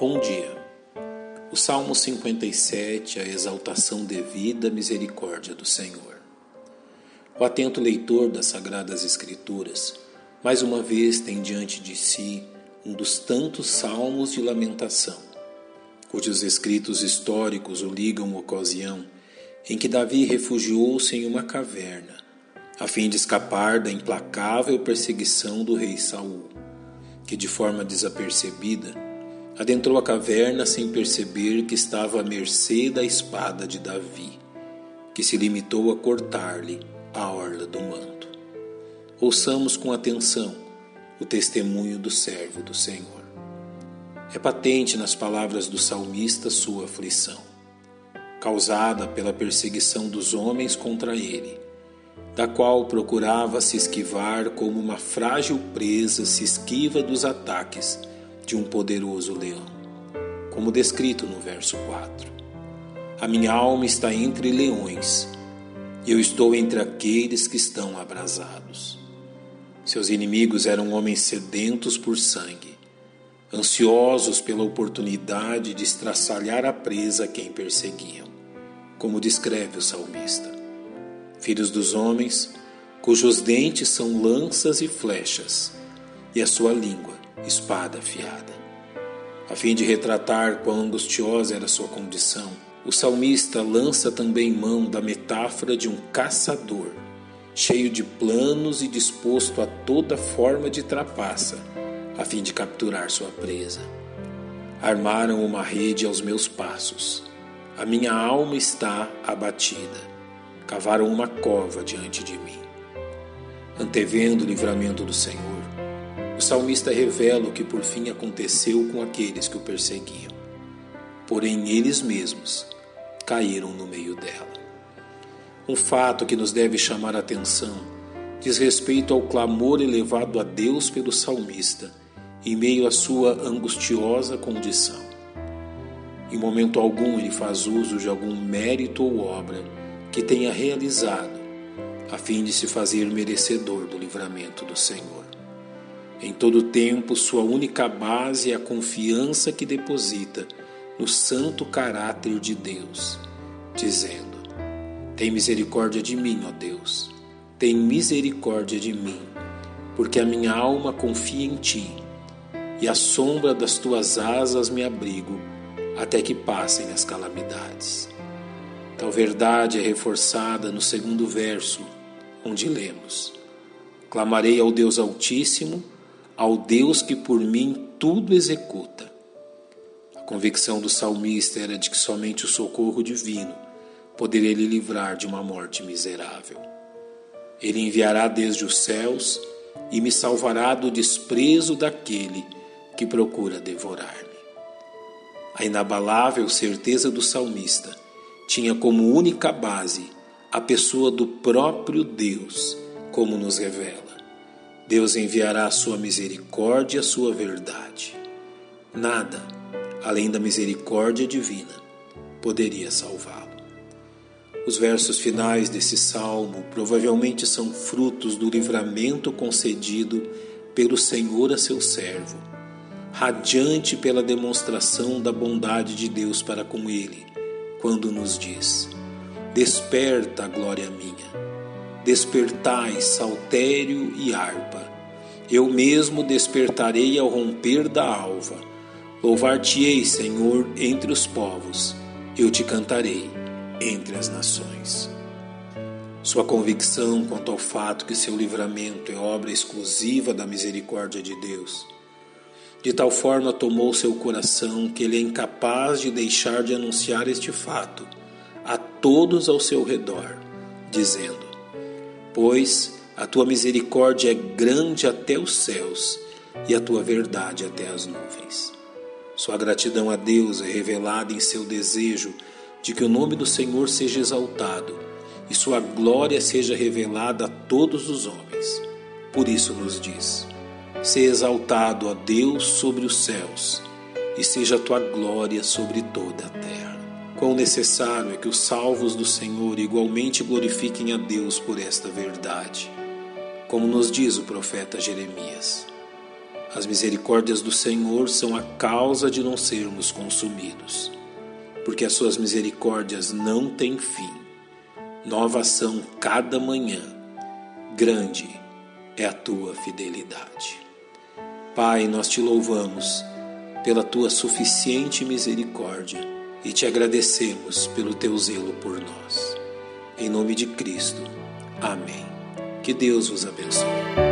Bom dia. O Salmo 57, a exaltação devida à misericórdia do Senhor. O atento leitor das Sagradas Escrituras, mais uma vez tem diante de si um dos tantos salmos de lamentação, cujos escritos históricos o ligam à ocasião em que Davi refugiou-se em uma caverna, a fim de escapar da implacável perseguição do rei Saul, que de forma desapercebida adentrou a caverna sem perceber que estava à mercê da espada de Davi, que se limitou a cortar-lhe a orla do manto. Ouçamos com atenção o testemunho do servo do Senhor. É patente nas palavras do salmista sua aflição, causada pela perseguição dos homens contra ele, da qual procurava se esquivar como uma frágil presa se esquiva dos ataques de um poderoso leão, como descrito no verso 4. A minha alma está entre leões, e eu estou entre aqueles que estão abrasados. Seus inimigos eram homens sedentos por sangue, ansiosos pela oportunidade de estraçalhar a presa a quem perseguiam, como descreve o salmista. Filhos dos homens, cujos dentes são lanças e flechas, e a sua língua espada afiada. A fim de retratar quão angustiosa era sua condição, o salmista lança também mão da metáfora de um caçador, cheio de planos e disposto a toda forma de trapaça, a fim de capturar sua presa. Armaram uma rede aos meus passos. A minha alma está abatida. Cavaram uma cova diante de mim. Antevendo o livramento do Senhor, o salmista revela o que por fim aconteceu com aqueles que o perseguiam. Porém, eles mesmos caíram no meio dela. Um fato que nos deve chamar a atenção diz respeito ao clamor elevado a Deus pelo salmista em meio à sua angustiosa condição. Em momento algum ele faz uso de algum mérito ou obra que tenha realizado, a fim de se fazer merecedor do livramento do Senhor. Em todo tempo, sua única base é a confiança que deposita no santo caráter de Deus, dizendo: Tem misericórdia de mim, ó Deus, tem misericórdia de mim, porque a minha alma confia em ti, e à sombra das tuas asas me abrigo, até que passem as calamidades. Tal verdade é reforçada no segundo verso, onde lemos: Clamarei ao Deus Altíssimo ao Deus que por mim tudo executa. A convicção do salmista era de que somente o socorro divino poderia lhe livrar de uma morte miserável. Ele enviará desde os céus e me salvará do desprezo daquele que procura devorar-me. A inabalável certeza do salmista tinha como única base a pessoa do próprio Deus, como nos revela. Deus enviará a sua misericórdia e a sua verdade. Nada, além da misericórdia divina, poderia salvá-lo. Os versos finais desse salmo provavelmente são frutos do livramento concedido pelo Senhor a seu servo, radiante pela demonstração da bondade de Deus para com ele, quando nos diz: Desperta, glória minha despertai saltério e harpa. Eu mesmo despertarei ao romper da alva. Louvar-te-ei, Senhor, entre os povos. Eu te cantarei entre as nações. Sua convicção quanto ao fato que seu livramento é obra exclusiva da misericórdia de Deus, de tal forma tomou seu coração que ele é incapaz de deixar de anunciar este fato a todos ao seu redor, dizendo: Pois a tua misericórdia é grande até os céus e a tua verdade até as nuvens. Sua gratidão a Deus é revelada em seu desejo de que o nome do Senhor seja exaltado e sua glória seja revelada a todos os homens. Por isso nos diz: Se exaltado a Deus sobre os céus, e seja a tua glória sobre toda a terra. Quão necessário é que os salvos do Senhor igualmente glorifiquem a Deus por esta verdade, como nos diz o profeta Jeremias. As misericórdias do Senhor são a causa de não sermos consumidos, porque as suas misericórdias não têm fim. Novas são cada manhã, grande é a tua fidelidade. Pai, nós te louvamos pela tua suficiente misericórdia e te agradecemos pelo teu zelo por nós. Em nome de Cristo. Amém. Que Deus vos abençoe.